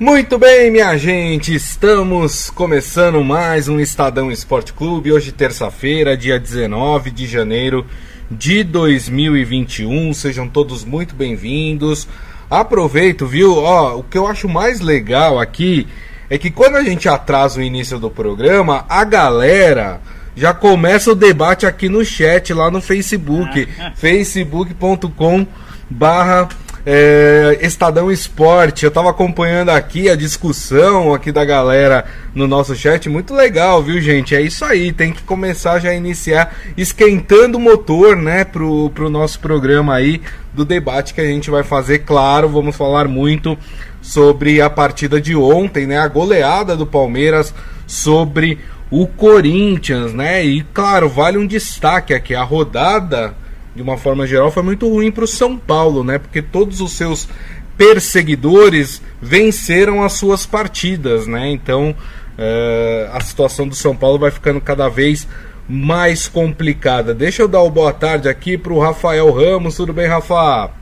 Muito bem, minha gente, estamos começando mais um Estadão Esporte Clube. Hoje, terça-feira, dia 19 de janeiro de 2021. Sejam todos muito bem-vindos. Aproveito, viu? Ó, o que eu acho mais legal aqui é que quando a gente atrasa o início do programa, a galera já começa o debate aqui no chat, lá no Facebook, facebook.com barra é, Estadão Esporte. Eu tava acompanhando aqui a discussão aqui da galera no nosso chat. Muito legal, viu, gente? É isso aí. Tem que começar já a iniciar esquentando o motor, né, pro, pro nosso programa aí do debate que a gente vai fazer. Claro, vamos falar muito sobre a partida de ontem, né? A goleada do Palmeiras sobre o Corinthians, né? E claro, vale um destaque aqui: a rodada de uma forma geral, foi muito ruim para o São Paulo, né? Porque todos os seus perseguidores venceram as suas partidas, né? Então uh, a situação do São Paulo vai ficando cada vez mais complicada. Deixa eu dar o boa tarde aqui para o Rafael Ramos. Tudo bem, Rafa?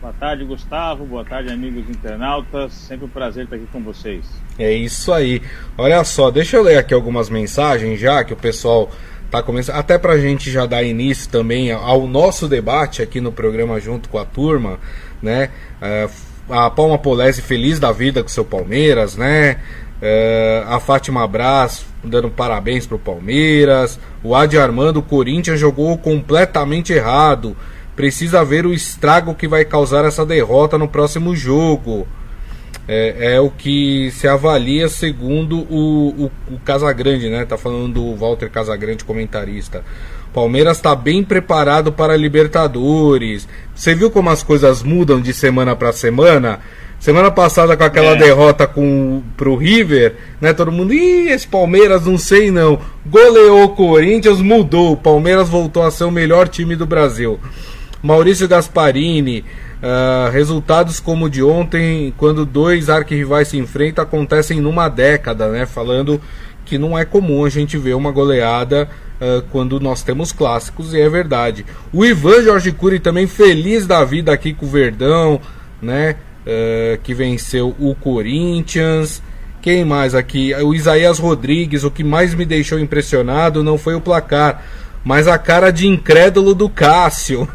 Boa tarde, Gustavo. Boa tarde, amigos internautas. Sempre um prazer estar aqui com vocês. É isso aí. Olha só, deixa eu ler aqui algumas mensagens já que o pessoal tá começando. Até pra gente já dar início também ao nosso debate aqui no programa junto com a turma, né? É, a Palma Polese feliz da vida com seu Palmeiras, né? É, a Fátima Braz dando parabéns pro Palmeiras. O Adi Armando, o Corinthians jogou completamente errado. Precisa ver o estrago que vai causar essa derrota no próximo jogo é, é, o que se avalia segundo o, o, o Casagrande, né? Tá falando do Walter Casagrande, comentarista. Palmeiras está bem preparado para a Libertadores. Você viu como as coisas mudam de semana para semana? Semana passada com aquela é. derrota com pro River, né? Todo mundo, ih, esse Palmeiras não sei não. Goleou o Corinthians, mudou. O Palmeiras voltou a ser o melhor time do Brasil. Maurício Gasparini, Uh, resultados como o de ontem, quando dois arquirrivais se enfrentam, acontecem numa década, né? Falando que não é comum a gente ver uma goleada uh, quando nós temos clássicos, e é verdade. O Ivan Jorge Cury também feliz da vida aqui com o Verdão, né? Uh, que venceu o Corinthians. Quem mais aqui? O Isaías Rodrigues, o que mais me deixou impressionado não foi o placar mas a cara de incrédulo do Cássio.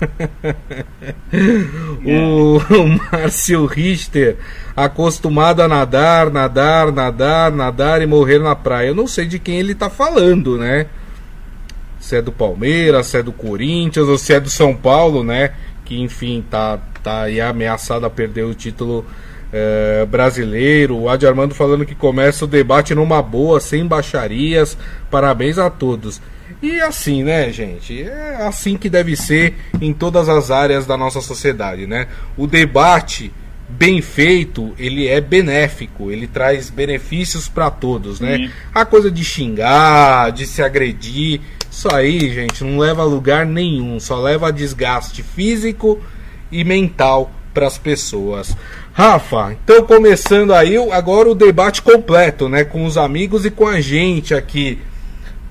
o, o Márcio Richter, acostumado a nadar, nadar, nadar, nadar e morrer na praia. Eu não sei de quem ele está falando, né? Se é do Palmeiras, se é do Corinthians ou se é do São Paulo, né? Que enfim tá, tá aí ameaçado a perder o título é, brasileiro. O Adi Armando falando que começa o debate numa boa, sem baixarias. Parabéns a todos. E assim, né, gente? É assim que deve ser em todas as áreas da nossa sociedade, né? O debate bem feito, ele é benéfico, ele traz benefícios para todos, né? Sim. A coisa de xingar, de se agredir, isso aí, gente, não leva a lugar nenhum, só leva a desgaste físico e mental para as pessoas. Rafa, então começando aí agora o debate completo, né, com os amigos e com a gente aqui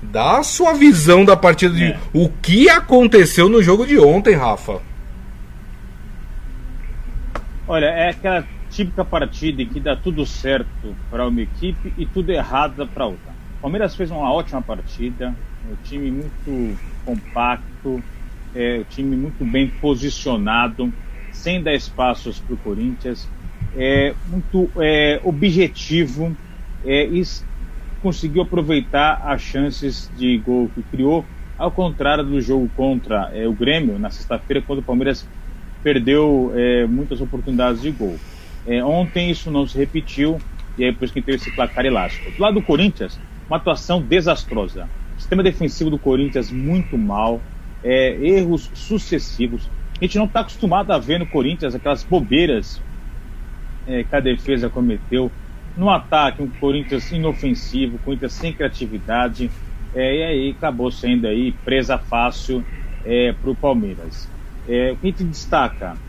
Dá a sua visão da partida de é. o que aconteceu no jogo de ontem, Rafa. Olha, é aquela típica partida em que dá tudo certo para uma equipe e tudo errado para outra. O Palmeiras fez uma ótima partida, o time muito compacto, é, o time muito bem posicionado, sem dar espaços para o Corinthians, é, muito é, objetivo é, e conseguiu aproveitar as chances de gol que criou, ao contrário do jogo contra é, o Grêmio, na sexta-feira, quando o Palmeiras perdeu é, muitas oportunidades de gol. É, ontem isso não se repetiu, e aí por isso que teve esse placar elástico. Do lado do Corinthians, uma atuação desastrosa. sistema defensivo do Corinthians muito mal, é, erros sucessivos. A gente não está acostumado a ver no Corinthians aquelas bobeiras é, que a defesa cometeu no ataque, um Corinthians inofensivo, Corinthians sem criatividade, é, e aí acabou sendo aí presa fácil é, para o Palmeiras. É, o que a gente destaca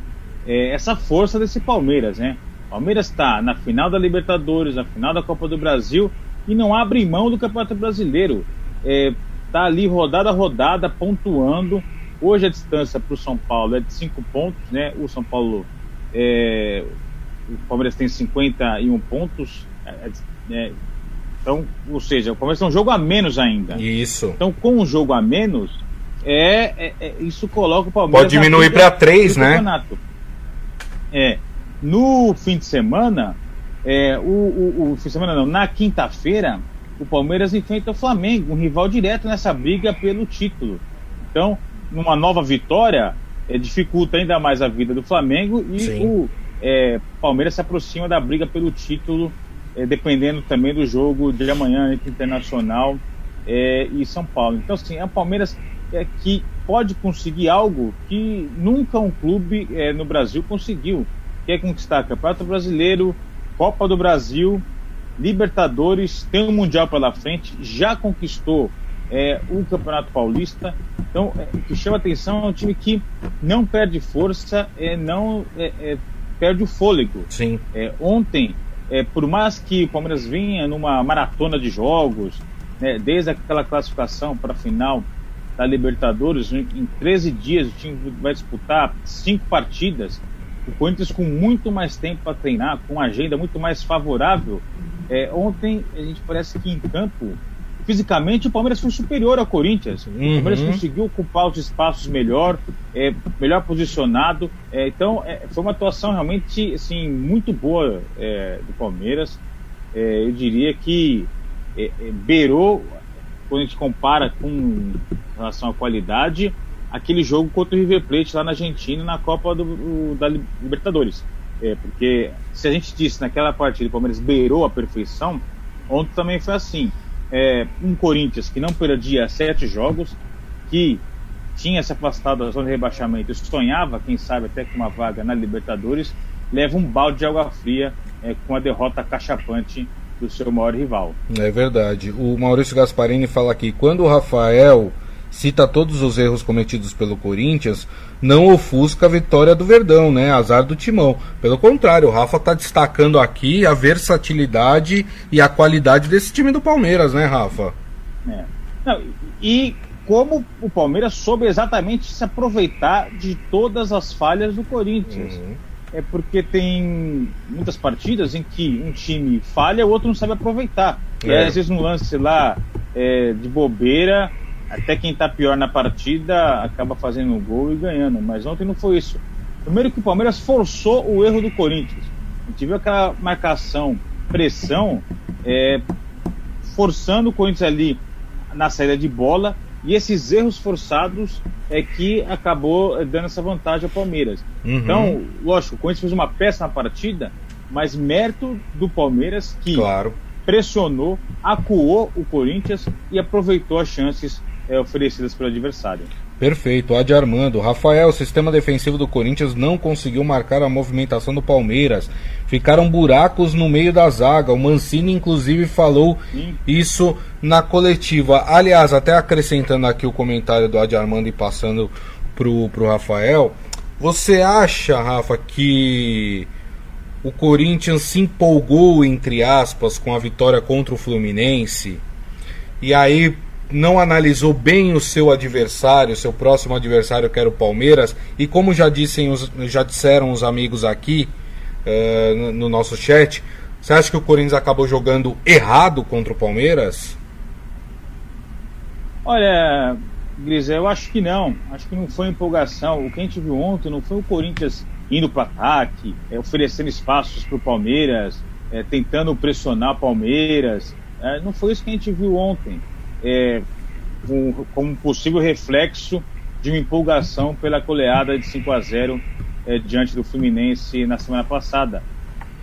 é essa força desse Palmeiras, né? Palmeiras está na final da Libertadores, na final da Copa do Brasil e não abre mão do Campeonato Brasileiro. Está é, ali rodada a rodada, pontuando. Hoje a distância para o São Paulo é de cinco pontos, né? O São Paulo é, o Palmeiras tem 51 pontos. É, é, então, ou seja, o Palmeiras tem um jogo a menos ainda. Isso. Então, com um jogo a menos, é, é, é isso coloca o Palmeiras. Pode diminuir para três, né? Campeonato. É. No fim de semana, é, o, o, o fim de semana não, na quinta-feira, o Palmeiras enfrenta o Flamengo, um rival direto nessa briga pelo título. Então, numa nova vitória, é, dificulta ainda mais a vida do Flamengo e Sim. o é, Palmeiras se aproxima da briga pelo título, é, dependendo também do jogo de amanhã entre Internacional é, e São Paulo. Então, assim, é o Palmeiras é, que pode conseguir algo que nunca um clube é, no Brasil conseguiu, que é conquistar Campeonato Brasileiro, Copa do Brasil, Libertadores, tem um Mundial pela frente, já conquistou é, o Campeonato Paulista. Então, é, o que chama atenção é um time que não perde força, é, não perde o fôlego. Sim. É, ontem, é, por mais que o Palmeiras vinha numa maratona de jogos, né, desde aquela classificação para a final da Libertadores, em, em 13 dias o time vai disputar cinco partidas. O Corinthians com muito mais tempo para treinar, com uma agenda muito mais favorável. É, ontem a gente parece que em campo fisicamente o Palmeiras foi superior ao Corinthians. Uhum. O Palmeiras conseguiu ocupar os espaços melhor, é, melhor posicionado. É, então é, foi uma atuação realmente assim, muito boa é, do Palmeiras. É, eu diria que é, beirou, quando a gente compara com relação à qualidade, aquele jogo contra o River Plate lá na Argentina na Copa do, da Libertadores. porque se a gente disse naquela partida o Palmeiras beirou a perfeição, ontem também foi assim é, um Corinthians que não perdia sete jogos, que tinha se afastado da zona de rebaixamento, sonhava, quem sabe, até com uma vaga na Libertadores, leva um balde de água fria é, com a derrota cachapante do seu maior rival. É verdade. O Maurício Gasparini fala aqui: quando o Rafael cita todos os erros cometidos pelo Corinthians, não ofusca a vitória do Verdão, né? Azar do Timão. Pelo contrário, o Rafa está destacando aqui a versatilidade e a qualidade desse time do Palmeiras, né, Rafa? É. Não, e como o Palmeiras soube exatamente se aproveitar de todas as falhas do Corinthians. Uhum. É porque tem muitas partidas em que um time falha, o outro não sabe aproveitar. É. E às vezes no lance lá é, de bobeira, até quem está pior na partida acaba fazendo um gol e ganhando. Mas ontem não foi isso. Primeiro que o Palmeiras forçou o erro do Corinthians. A gente viu aquela marcação, pressão, é, forçando o Corinthians ali na saída de bola. E esses erros forçados é que acabou dando essa vantagem ao Palmeiras. Uhum. Então, lógico, o Corinthians fez uma péssima partida, mas mérito do Palmeiras que claro. pressionou, acuou o Corinthians e aproveitou as chances é, oferecidas pelo adversário. Perfeito, Adi Armando. Rafael, o sistema defensivo do Corinthians não conseguiu marcar a movimentação do Palmeiras. Ficaram buracos no meio da zaga. O Mancini, inclusive, falou Sim. isso na coletiva. Aliás, até acrescentando aqui o comentário do Adi Armando e passando pro, pro Rafael. Você acha, Rafa, que o Corinthians se empolgou, entre aspas, com a vitória contra o Fluminense? E aí não analisou bem o seu adversário, seu próximo adversário, que era o Palmeiras, e como já, dissem já disseram os amigos aqui uh, no, no nosso chat, você acha que o Corinthians acabou jogando errado contra o Palmeiras? Olha, Grisel, eu acho que não. Acho que não foi empolgação. O que a gente viu ontem não foi o Corinthians indo para ataque, é, oferecendo espaços para o Palmeiras, é, tentando pressionar o Palmeiras. É, não foi isso que a gente viu ontem é, um, como possível reflexo de uma empolgação pela goleada de 5 a 0 é, diante do Fluminense na semana passada.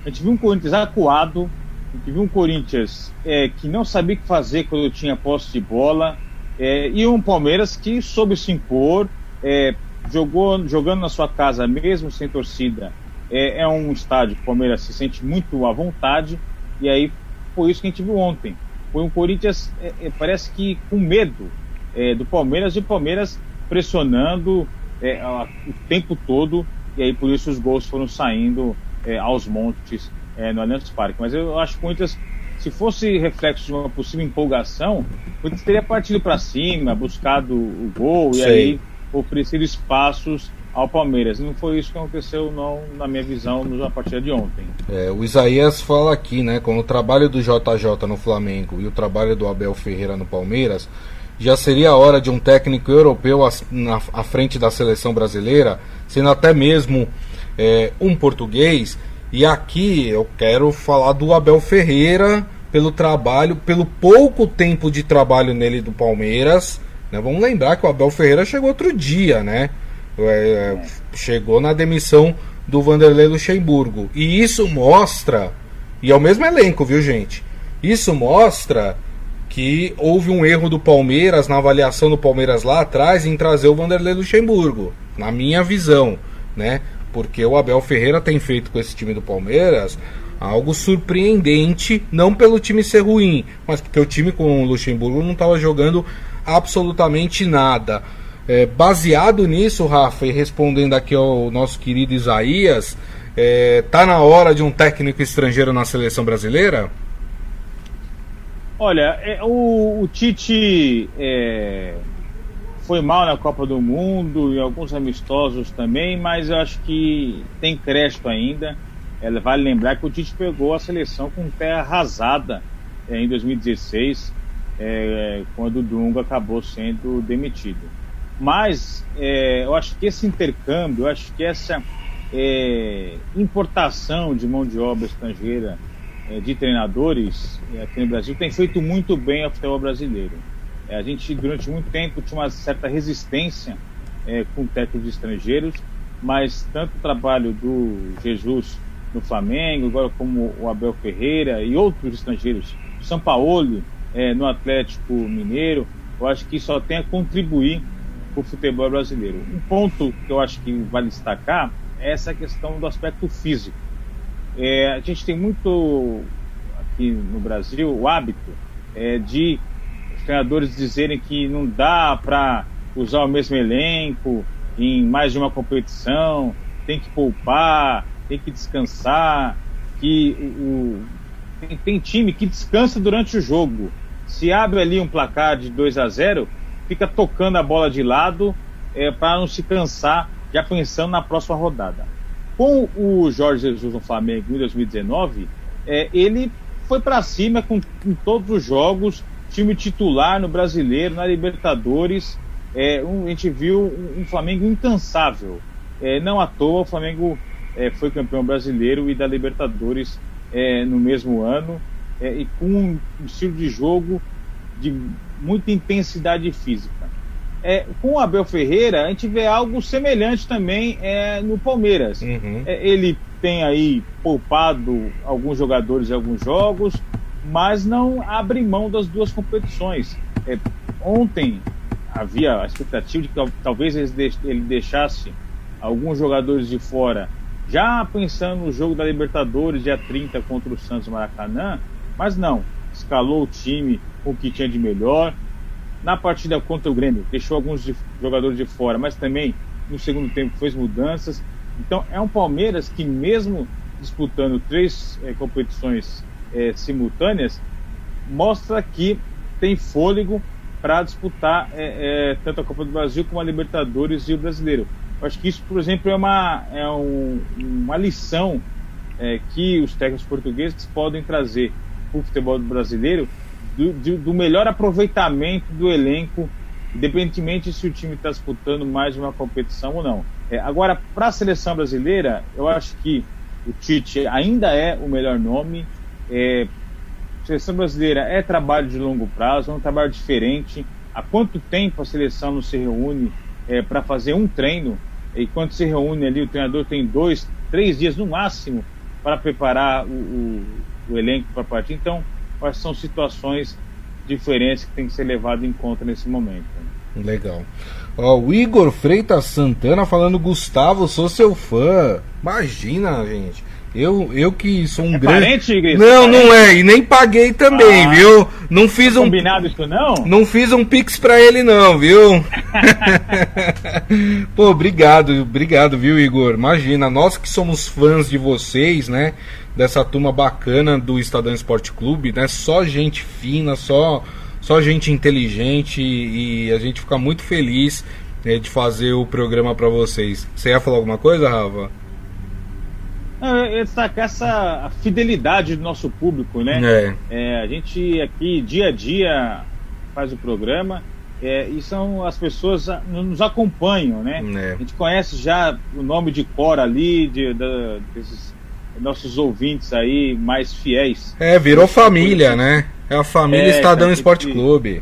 A gente viu um Corinthians acuado, a gente viu um Corinthians é, que não sabia o que fazer quando tinha posse de bola, é, e um Palmeiras que soube se impor, é, jogou, jogando na sua casa mesmo sem torcida. É, é um estádio que o Palmeiras se sente muito à vontade, e aí foi isso que a gente viu ontem foi um Corinthians, é, é, parece que com medo é, do Palmeiras e o Palmeiras pressionando é, a, o tempo todo, e aí por isso os gols foram saindo é, aos montes é, no Allianz Parque. Mas eu acho que o Corinthians, se fosse reflexo de uma possível empolgação, o Corinthians teria partido para cima, buscado o gol Sei. e aí oferecido espaços ao Palmeiras. Não foi isso que aconteceu, não, na minha visão, na partida de ontem. É, o Isaías fala aqui, né? Com o trabalho do JJ no Flamengo e o trabalho do Abel Ferreira no Palmeiras, já seria a hora de um técnico europeu à, à frente da seleção brasileira, sendo até mesmo é, um português. E aqui eu quero falar do Abel Ferreira pelo trabalho, pelo pouco tempo de trabalho nele do Palmeiras. Né? Vamos lembrar que o Abel Ferreira chegou outro dia, né? É, chegou na demissão do Vanderlei Luxemburgo. E isso mostra, e é o mesmo elenco, viu gente? Isso mostra que houve um erro do Palmeiras na avaliação do Palmeiras lá atrás em trazer o Vanderlei Luxemburgo, na minha visão, né? Porque o Abel Ferreira tem feito com esse time do Palmeiras algo surpreendente, não pelo time ser ruim, mas porque o time com o Luxemburgo não estava jogando absolutamente nada. É, baseado nisso, Rafa, e respondendo aqui ao nosso querido Isaías, é, tá na hora de um técnico estrangeiro na seleção brasileira? Olha, é, o, o, Tite é, foi mal na Copa do Mundo e alguns amistosos também, mas eu acho que tem crédito ainda. É, vale lembrar que o Tite pegou a seleção com terra arrasada é, em 2016, é, quando o Dunga acabou sendo demitido. Mas é, eu acho que esse intercâmbio, eu acho que essa é, importação de mão de obra estrangeira é, de treinadores é, aqui no Brasil tem feito muito bem ao futebol brasileiro. É, a gente, durante muito tempo, tinha uma certa resistência é, com técnicos estrangeiros, mas tanto o trabalho do Jesus no Flamengo, agora como o Abel Ferreira e outros estrangeiros, São Paulo no Atlético Mineiro, eu acho que só tem a contribuir para o futebol brasileiro. Um ponto que eu acho que vale destacar é essa questão do aspecto físico. É, a gente tem muito aqui no Brasil o hábito é, de os treinadores dizerem que não dá para usar o mesmo elenco em mais de uma competição, tem que poupar, tem que descansar, que o, tem, tem, time que descansa durante o jogo. Se abre ali um placar de 2 a 0, fica tocando a bola de lado é, para não se cansar, já pensando na próxima rodada. Com o Jorge Jesus no Flamengo em 2019, é, ele foi para cima com, com, todos os jogos, time titular no Brasileiro, na Libertadores. É, um, a gente viu um, um Flamengo incansável. É, não à toa, o Flamengo é, foi campeão brasileiro e da Libertadores é, no mesmo ano, é, e com um estilo de jogo de muita intensidade física. É, com o Abel Ferreira, a gente vê algo semelhante também é, no Palmeiras. Uhum. É, ele tem aí poupado alguns jogadores em alguns jogos, mas não abre mão das duas competições. É, ontem havia a expectativa de que talvez ele deixasse alguns jogadores de fora, já pensando no jogo da Libertadores, dia 30 contra o Santos Maracanã, mas não escalou o time com o que tinha de melhor. Na partida contra o Grêmio, deixou alguns de, jogadores de fora, mas também no segundo tempo fez mudanças. Então é um Palmeiras que, mesmo disputando três é, competições é, simultâneas, mostra que tem fôlego para disputar é, tanto a Copa do Brasil como a Libertadores e o Brasileiro. Eu acho que isso, por exemplo, é uma, é um, uma lição que os técnicos portugueses podem trazer para o futebol brasileiro do, do, do, melhor aproveitamento do elenco, independentemente se o time está disputando mais uma competição ou não. É, agora, para a seleção brasileira, eu acho que o Tite ainda é o melhor nome. É, a seleção brasileira é trabalho de longo prazo, é um trabalho diferente. Há quanto tempo a seleção não se reúne é, para fazer um treino? E quando se reúne ali, o treinador tem dois, três dias no máximo para preparar o, o o elenco para partir. Então, quais são situações diferentes que tem que ser levado em conta nesse momento. Legal. Ó, o Igor Freitas Santana falando, Gustavo, sou seu fã. Imagina, gente. Eu, eu que sou um é grande. Parente, Igor? Não, parente? não é. E nem paguei também, ah, viu? Não fiz um. Combinado isso não? Não fiz um pix pra ele, não, viu? Pô, obrigado, obrigado, viu, Igor? Imagina, nós que somos fãs de vocês, né? dessa turma bacana do Estadão Esporte Clube, né? Só gente fina, só, só gente inteligente e a gente fica muito feliz é, de fazer o programa para vocês. Você ia falar alguma coisa, Rafa? Eu destacar essa fidelidade do nosso público, né? É. É, a gente aqui, dia a dia, faz o programa é, e são as pessoas nos acompanham, né? É. A gente conhece já o nome de cor ali, de, de, desses nossos ouvintes aí mais fiéis. É, virou família, né? É a família é, Estadão Esporte Clube.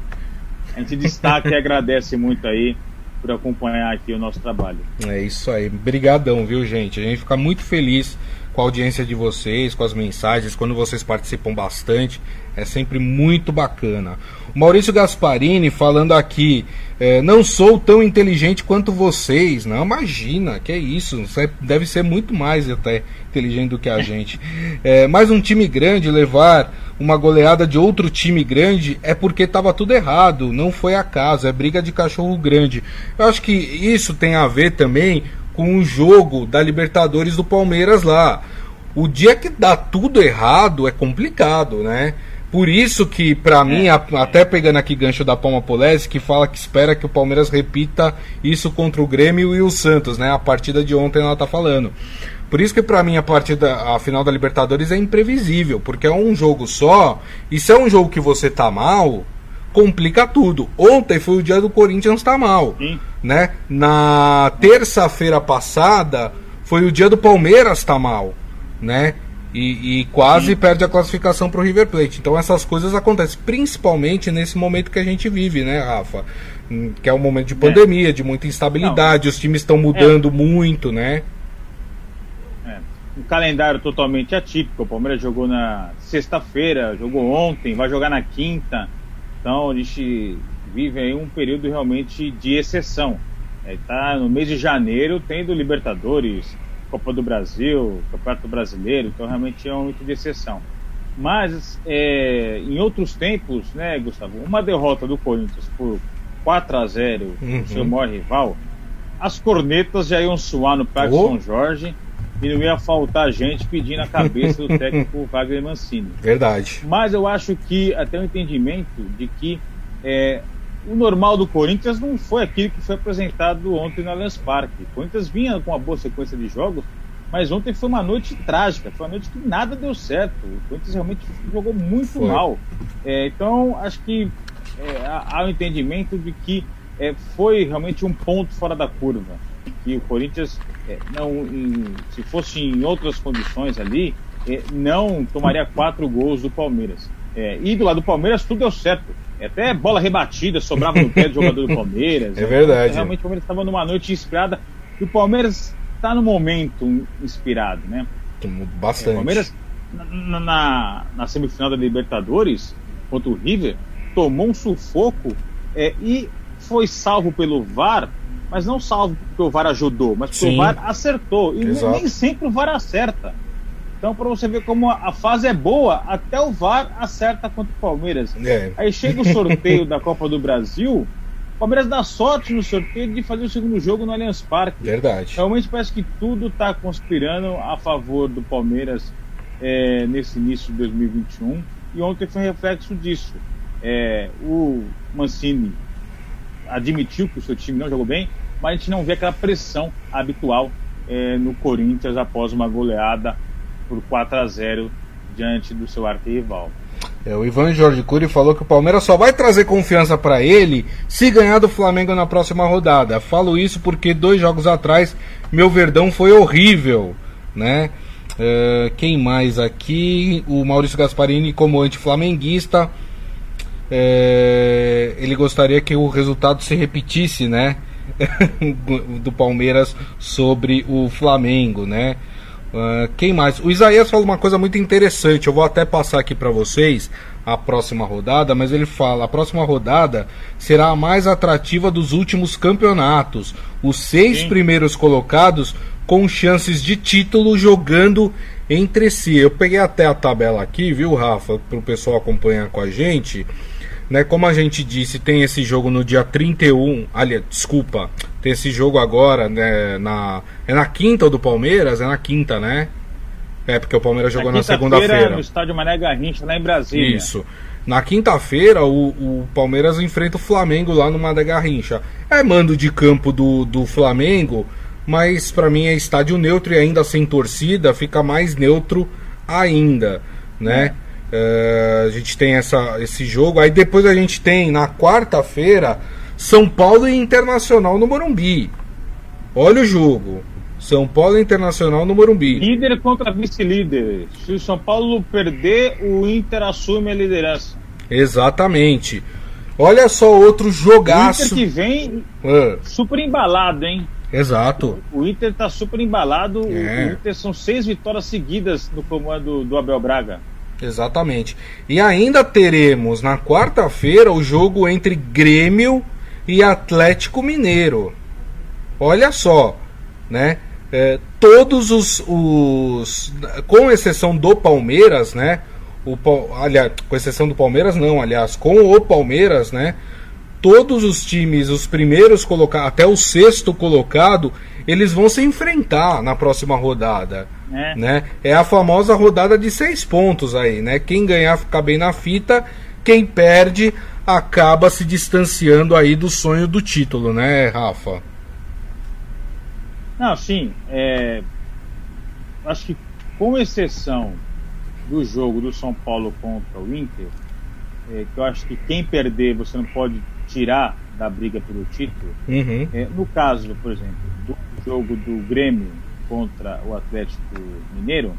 A gente destaca e agradece muito aí por acompanhar aqui o nosso trabalho. É isso aí. Brigadão, viu, gente? A gente fica muito feliz com a audiência de vocês, com as mensagens, quando vocês participam bastante. É sempre muito bacana. O Maurício Gasparini falando aqui, é, não sou tão inteligente quanto vocês. Não, imagina, que é isso. Você deve ser muito mais até inteligente do que a gente. É, mas um time grande levar uma goleada de outro time grande é porque estava tudo errado, não foi acaso, é briga de cachorro grande. Eu acho que isso tem a ver também com o jogo da Libertadores do Palmeiras lá. O dia que dá tudo errado é complicado, né? Por isso que, para é. mim, a, até pegando aqui gancho da Palma Polese, que fala que espera que o Palmeiras repita isso contra o Grêmio e o Santos, né? A partida de ontem ela tá falando. Por isso que para mim a partida, a final da Libertadores é imprevisível, porque é um jogo só, e se é um jogo que você tá mal, complica tudo. Ontem foi o dia do Corinthians tá mal, Sim. né? Na terça-feira passada foi o dia do Palmeiras tá mal, né? E, e quase Sim. perde a classificação para o River Plate. Então essas coisas acontecem, principalmente nesse momento que a gente vive, né, Rafa? Hum, que é um momento de é. pandemia, é. de muita instabilidade, Não. os times estão mudando é. muito, né? É. Um calendário totalmente atípico. O Palmeiras jogou na sexta-feira, jogou ontem, vai jogar na quinta. Então a gente vive aí um período realmente de exceção. Está é, no mês de janeiro tendo Libertadores, Copa do Brasil, Campeonato Brasileiro, então realmente é um momento de exceção. Mas é, em outros tempos, né, Gustavo, uma derrota do Corinthians por 4 a 0 uhum. seu maior rival, as cornetas já iam suar no Parque oh. São Jorge e não ia faltar gente pedindo a cabeça do técnico Wagner Mancini. Verdade. Mas eu acho que até o entendimento de que é, o normal do Corinthians não foi aquilo que foi apresentado ontem no Allianz Parque. O Corinthians vinha com uma boa sequência de jogos, mas ontem foi uma noite trágica, foi uma noite que nada deu certo. O Corinthians realmente jogou muito foi. mal. É, então, acho que é, há o um entendimento de que é, foi realmente um ponto fora da curva. Que o Corinthians, é, não, em, se fosse em outras condições ali, é, não tomaria quatro gols do Palmeiras. É, e do lado do Palmeiras tudo deu certo. Até bola rebatida sobrava no pé do jogador do Palmeiras. É verdade. Realmente o Palmeiras estava numa noite inspirada. E o Palmeiras está no momento inspirado, né? Bastante. É, o Palmeiras, na, na, na, semifinal da Libertadores, contra o River, tomou um sufoco é, e foi salvo pelo VAR, mas não salvo porque o VAR ajudou, mas porque Sim. o VAR acertou. E Exato. nem sempre o VAR acerta. Então, para você ver como a fase é boa, até o VAR acerta contra o Palmeiras. É. Aí chega o sorteio da Copa do Brasil, o Palmeiras dá sorte no sorteio de fazer o segundo jogo no Allianz Parque. Verdade. Realmente parece que tudo está conspirando a favor do Palmeiras é, nesse início de 2021. E ontem foi um reflexo disso. É, o Mancini admitiu que o seu time não jogou bem, mas a gente não vê aquela pressão habitual é, no Corinthians após uma goleada por 4 a 0 diante do seu arquirrival. É, o Ivan Jorge Cury falou que o Palmeiras só vai trazer confiança para ele se ganhar do Flamengo na próxima rodada. Falo isso porque dois jogos atrás meu Verdão foi horrível, né? Uh, quem mais aqui? O Maurício Gasparini, como anti-flamenguista, uh, ele gostaria que o resultado se repetisse, né? do Palmeiras sobre o Flamengo, né? Uh, quem mais? O Isaías fala uma coisa muito interessante. Eu vou até passar aqui para vocês a próxima rodada, mas ele fala: a próxima rodada será a mais atrativa dos últimos campeonatos. Os seis Sim. primeiros colocados com chances de título jogando entre si. Eu peguei até a tabela aqui, viu, Rafa, para o pessoal acompanhar com a gente. Né, como a gente disse, tem esse jogo no dia 31. Aliás, desculpa, tem esse jogo agora, né? Na, é na quinta do Palmeiras? É na quinta, né? É, porque o Palmeiras jogou na, na segunda-feira. no estádio Mané Garrincha, lá em Brasília. Isso. Na quinta-feira, o, o, Palmeiras enfrenta o Flamengo lá no Mada Garrincha. É mando de campo do, do Flamengo, mas para mim é estádio neutro e ainda sem torcida, fica mais neutro ainda, né? É, a gente tem essa, esse jogo. Aí depois a gente tem na quarta-feira São Paulo e Internacional no Morumbi. Olha o jogo. São Paulo Internacional no Morumbi. Líder contra vice-líder. Se o São Paulo perder, o Inter assume a liderança. Exatamente. Olha só outro jogaço. O Inter que vem é. super embalado, hein? Exato. O Inter tá super embalado. É. O Inter são seis vitórias seguidas no comando do Abel Braga. Exatamente. E ainda teremos na quarta-feira o jogo entre Grêmio e Atlético Mineiro. Olha só, né? É, todos os, os, com exceção do Palmeiras, né? O, aliás, com exceção do Palmeiras, não, aliás, com o Palmeiras, né? Todos os times, os primeiros colocados, até o sexto colocado, eles vão se enfrentar na próxima rodada. É. Né? é a famosa rodada de seis pontos aí, né? Quem ganhar fica bem na fita, quem perde acaba se distanciando aí do sonho do título, né, Rafa? Não, sim. É... Acho que, com exceção do jogo do São Paulo contra o Inter, é, que eu acho que quem perder você não pode tirar da briga pelo título. Uhum. É, no caso, por exemplo, do jogo do Grêmio contra o Atlético Mineiro,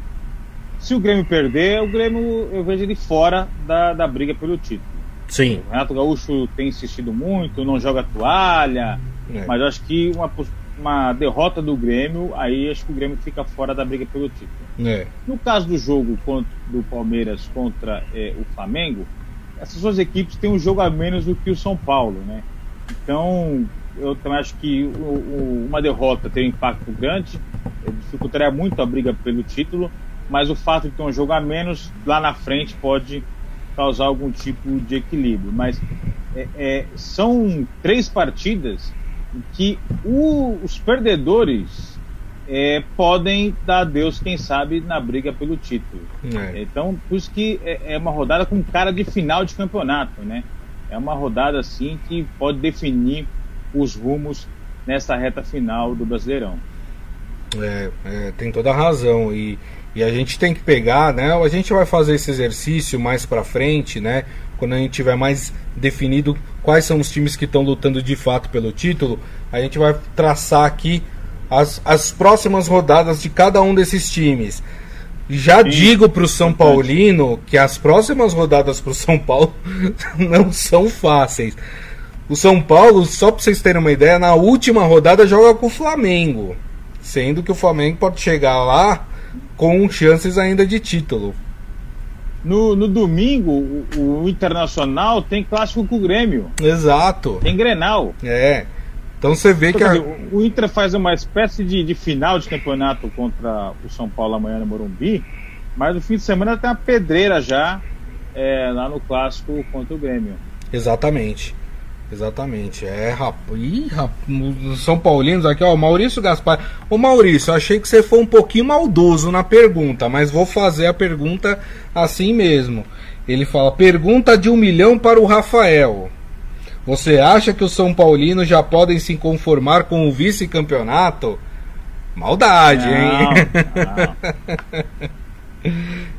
se o Grêmio perder, o Grêmio eu vejo ele fora da, da briga pelo título. Sim. O Renato Gaúcho tem insistido muito, não joga toalha, é. mas acho que uma, uma derrota do Grêmio, aí acho que o Grêmio fica fora da briga pelo título. É. No caso do jogo contra, do Palmeiras contra é, o Flamengo, essas duas equipes têm um jogo a menos do que o São Paulo, né? Então, eu também acho que o, o, uma derrota tem um impacto grande, dificultaria muito a briga pelo título, mas o fato de ter um jogo a menos lá na frente pode causar algum tipo de equilíbrio. Mas é, é, são três partidas que o, os perdedores é, podem dar adeus, quem sabe, na briga pelo título. É. Então, por isso que é, é uma rodada com cara de final de campeonato, né? É uma rodada assim que pode definir os rumos nessa reta final do Brasileirão. É, é, tem toda a razão e, e a gente tem que pegar, né? A gente vai fazer esse exercício mais para frente, né? Quando a gente tiver mais definido quais são os times que estão lutando de fato pelo título, a gente vai traçar aqui as, as próximas rodadas de cada um desses times. Já Sim. digo para o São Paulino que as próximas rodadas para o São Paulo não são fáceis. O São Paulo, só para vocês terem uma ideia, na última rodada joga com o Flamengo. Sendo que o Flamengo pode chegar lá com chances ainda de título. No, no domingo, o, o, Internacional tem clássico com o Grêmio. Exato. Tem Grenal. É. Então você vê então, que. A... o Inter faz uma espécie de, de final de campeonato contra o São Paulo amanhã no Morumbi, mas no fim de semana tem uma pedreira já é, lá no clássico contra o Grêmio. Exatamente. Exatamente. É, rapaz. Ih, rapaz. São Paulinos aqui, ó. Maurício Gaspar. Ô Maurício, achei que você foi um pouquinho maldoso na pergunta, mas vou fazer a pergunta assim mesmo. Ele fala: pergunta de um milhão para o Rafael. Você acha que os São Paulinos já podem se conformar com o vice-campeonato? Maldade, não, hein? Não.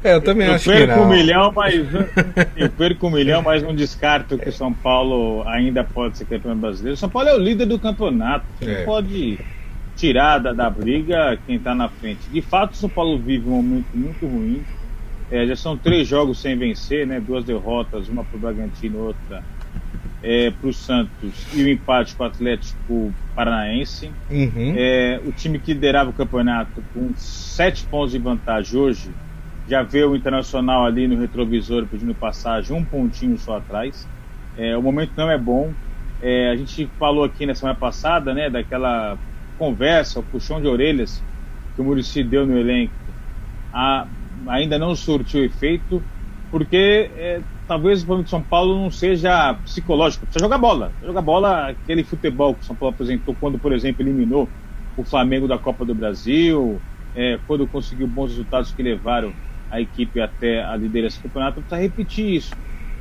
É, eu também eu acho que não. Um milhão, mas, eu perco um milhão, mas não descarto que o São Paulo ainda pode ser campeão brasileiro. São Paulo é o líder do campeonato. Você é. pode tirar da, da briga quem está na frente. De fato, o São Paulo vive um momento muito ruim. É, já são três jogos sem vencer, né? Duas derrotas, uma para o Bragantino, outra é, para o Santos e o empate com o Atlético Paranaense. Uhum. É, o time que liderava o campeonato com sete pontos de vantagem hoje já vê o Internacional ali no retrovisor pedindo passagem, um pontinho só atrás. É, o momento não é bom. É, a gente falou aqui na semana passada, né, daquela conversa, o puxão de orelhas que o Murici deu no elenco. A, ainda não surtiu efeito, porque é, talvez o problema de São Paulo não seja psicológico, precisa jogar bola. Jogar bola, aquele futebol que o São Paulo apresentou quando, por exemplo, eliminou o Flamengo da Copa do Brasil, é, quando conseguiu bons resultados que levaram a equipe até a liderança do campeonato, precisa repetir isso.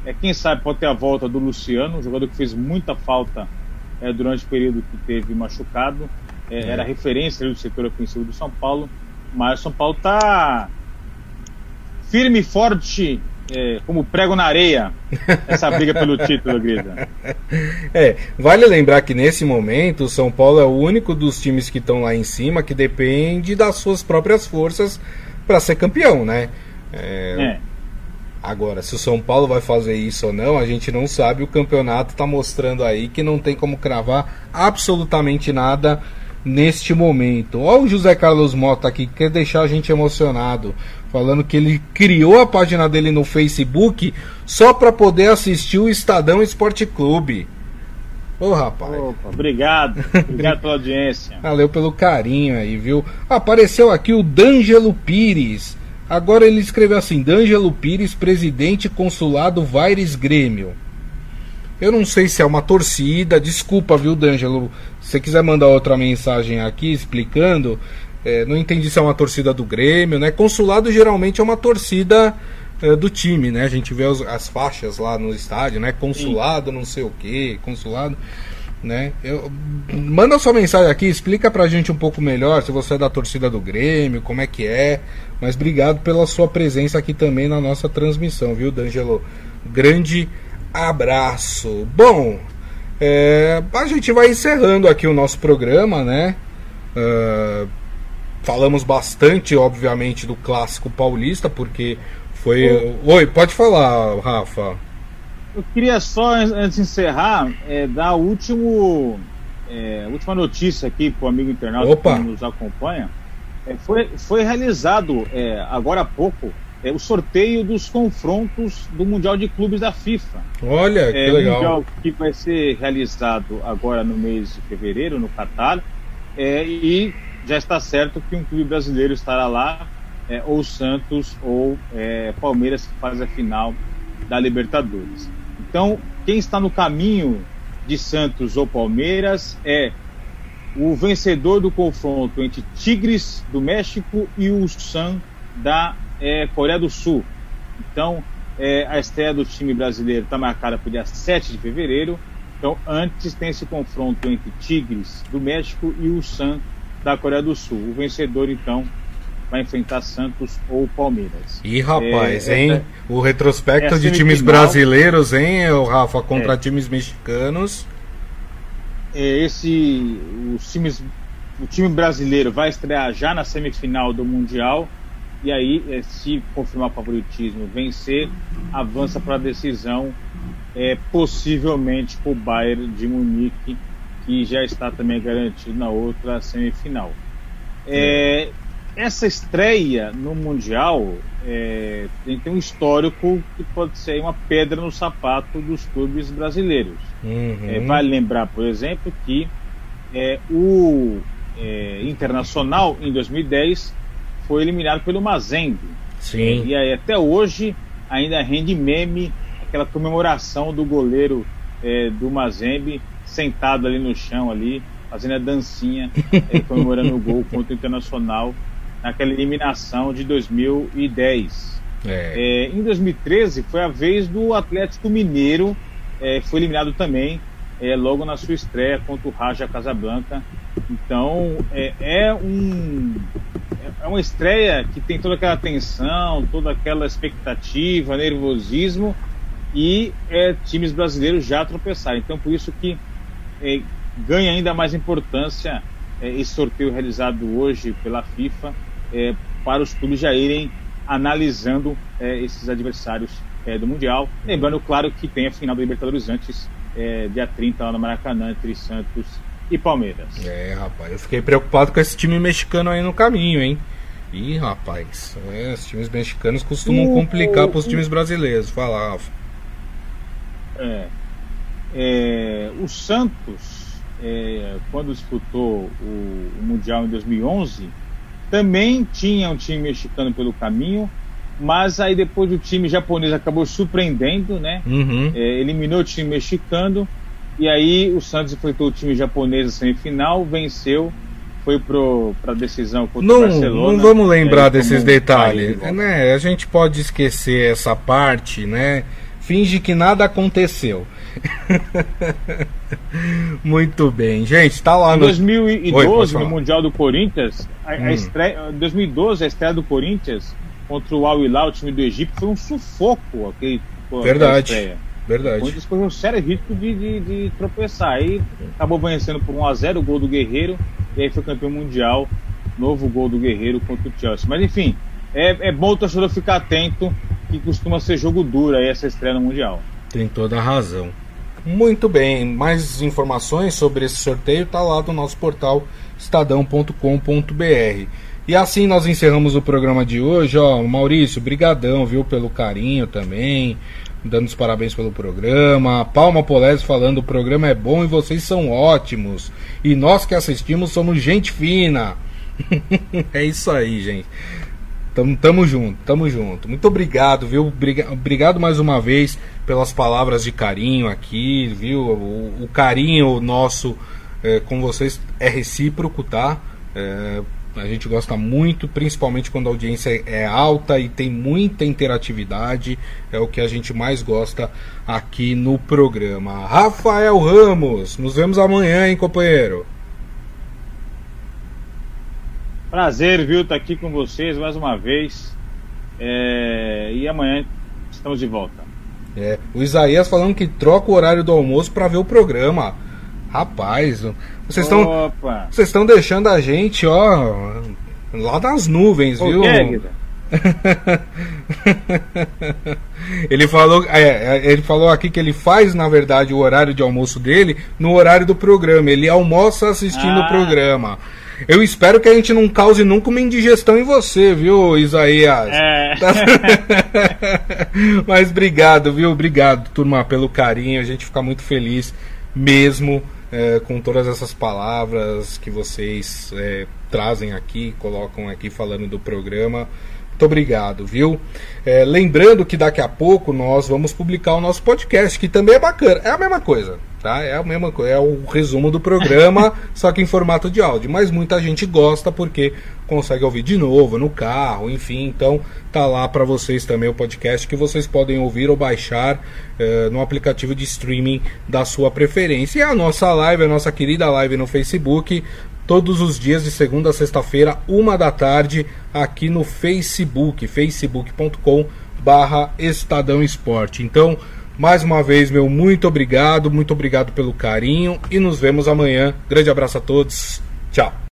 É, quem sabe pode ter a volta do Luciano, um jogador que fez muita falta é, durante o período que teve machucado. É, era referência do setor ofensivo do São Paulo, mas o São Paulo está firme e forte é, como prego na areia essa briga pelo título, Grisa. É, vale lembrar que nesse momento o São Paulo é o único dos times que estão lá em cima que depende das suas próprias forças para ser campeão, né? É, é. Agora, se o São Paulo vai fazer isso ou não, a gente não sabe. O campeonato está mostrando aí que não tem como cravar absolutamente nada neste momento. Olha o José Carlos Mota aqui, que quer deixar a gente emocionado, falando que ele criou a página dele no Facebook só para poder assistir o Estadão Esporte Clube. Ô rapaz. Opa, obrigado. Obrigado pela audiência. Valeu pelo carinho aí, viu? Apareceu aqui o D'Angelo Pires. Agora ele escreveu assim: D'Angelo Pires, presidente consulado Vaires Grêmio. Eu não sei se é uma torcida, desculpa, viu, D'Angelo? Se você quiser mandar outra mensagem aqui explicando, é, não entendi se é uma torcida do Grêmio, né? Consulado geralmente é uma torcida é, do time, né? A gente vê os, as faixas lá no estádio, né? Consulado, não sei o que, consulado, né? Eu, manda sua mensagem aqui, explica pra gente um pouco melhor se você é da torcida do Grêmio, como é que é. Mas obrigado pela sua presença aqui também na nossa transmissão, viu, D'Angelo? Grande abraço. Bom, é, a gente vai encerrando aqui o nosso programa, né? Uh, falamos bastante, obviamente, do clássico paulista, porque foi. Oi, pode falar, Rafa. Eu queria só, antes de encerrar, é, dar a último, é, última notícia aqui para o amigo internauta Opa. que nos acompanha. É, foi, foi realizado é, agora há pouco é, o sorteio dos confrontos do Mundial de Clubes da FIFA. Olha, que é, legal. Mundial que vai ser realizado agora no mês de fevereiro, no Catar, é, e já está certo que um clube brasileiro estará lá, é, ou Santos ou é, Palmeiras, que faz a final da Libertadores. Então, quem está no caminho de Santos ou Palmeiras é o vencedor do confronto entre Tigres do México e o San da é, Coreia do Sul. Então, é, a estreia do time brasileiro está marcada para o dia 7 de fevereiro. Então, antes tem esse confronto entre Tigres do México e o San da Coreia do Sul. O vencedor, então, vai enfrentar Santos ou Palmeiras. E rapaz, é, hein? Essa, o retrospecto de times brasileiros, hein, o Rafa, contra é, times mexicanos. É, esse, os times, o time brasileiro vai estrear já na semifinal do Mundial e aí, é, se confirmar o favoritismo, vencer, avança para a decisão, é, possivelmente para o Bayern de Munique, que já está também garantido na outra semifinal. É, essa estreia no Mundial é, tem, tem, um histórico que pode ser uma pedra no sapato dos clubes brasileiros. Uhum. É, vale lembrar, por exemplo, que é, o é, Internacional, em 2010, foi eliminado pelo Mazembe. Sim. E aí, até hoje ainda rende meme aquela comemoração do goleiro é, do Mazembe sentado ali no chão ali, fazendo a dancinha, é, comemorando o gol contra o Internacional naquela eliminação de 2010. É. É, em 2013 foi a vez do Atlético Mineiro, é, foi eliminado também é, logo na sua estreia contra o Raja Casablanca. Então é, é um é uma estreia que tem toda aquela tensão, toda aquela expectativa, nervosismo e é, times brasileiros já tropeçaram. Então, por isso que ganha ainda mais importância esse sorteio realizado hoje pela FIFA é, para os clubes já irem analisando é, esses adversários é, do Mundial. Lembrando, claro, que tem a final da Libertadores antes, dia 30 lá no Maracanã, entre Santos e Palmeiras. É, rapaz, eu fiquei preocupado com esse time mexicano aí no caminho, hein? Ih, rapaz, é, os times mexicanos costumam complicar para os times brasileiros. Fala, Rafa. É, é, o Santos, é, quando disputou o, o, Mundial em 2011, também tinha um time mexicano pelo caminho, mas aí depois o time japonês acabou surpreendendo, né? Uhum. É, eliminou o time mexicano e aí o Santos enfrentou o time japonês na semifinal, venceu, foi para a decisão contra não, o Barcelona. Não vamos lembrar desses detalhes, né? A gente pode esquecer essa parte, né? finge que nada aconteceu. Muito bem, gente, tá lá Em no 2012, Oi, no Mundial do Corinthians, a, a Hum. estreia, 2012, a estreia do Corinthians contra o Al Hilal, o time do Egito, foi um sufoco. Aquele, Verdade. estreia. O Verdade. Corinthians correu um sério risco de, de, de tropeçar. Aí acabou vencendo por 1x0 o gol do Guerreiro, e aí foi campeão mundial. Novo gol do Guerreiro contra o Chelsea. Mas enfim, é, é bom o torcedor ficar atento, que costuma ser jogo duro aí essa estreia no Mundial. Tem toda a razão. Muito bem, mais informações sobre esse sorteio tá lá no nosso portal estadão.com.br. E assim nós encerramos o programa de hoje, ó, Maurício, brigadão, viu, pelo carinho também, dando os parabéns pelo programa. Palma Polese falando, o programa é bom e vocês são ótimos. E nós que assistimos somos gente fina. é isso aí, gente. Tamo, tamo junto, tamo junto. Muito obrigado, viu? Obriga- Obrigado mais uma vez pelas palavras de carinho aqui, viu? O, o carinho nosso eh, com vocês é recíproco, tá? Eh, a gente gosta muito, principalmente quando a audiência é alta e tem muita interatividade. É o que a gente mais gosta aqui no programa. Rafael Ramos, nos vemos amanhã, hein, companheiro? Prazer, viu, estar aqui com vocês mais uma vez. É, E amanhã estamos de volta. É, o Isaías falando que troca o horário do almoço para ver o programa. Rapaz, vocês estão vocês estão deixando a gente, ó, lá nas nuvens, Ô, viu? Guedes, ele falou, é, é, ele falou aqui que ele faz, na verdade, o horário de almoço dele no horário do programa. Ele almoça assistindo Ah. o programa. Eu espero que a gente não cause nunca uma indigestão em você, viu, Isaías? É. Mas obrigado, viu? Obrigado, turma, pelo carinho. A gente fica muito feliz mesmo é, com todas essas palavras que vocês é, trazem aqui, colocam aqui falando do programa. Muito obrigado, viu? É, lembrando que daqui a pouco nós vamos publicar o nosso podcast, que também é bacana. É a mesma coisa, tá? É a mesma coisa. É o resumo do programa, só que em formato de áudio. Mas muita gente gosta porque consegue ouvir de novo no carro, enfim. Então tá lá para vocês também o podcast que vocês podem ouvir ou baixar eh, no aplicativo de streaming da sua preferência. E a nossa live, a nossa querida live no Facebook, todos os dias de segunda a sexta-feira, uma da tarde, aqui no Facebook, facebook.com barra Estadão Esporte. Então, mais uma vez, meu muito obrigado, muito obrigado pelo carinho e nos vemos amanhã. Grande abraço a todos, tchau.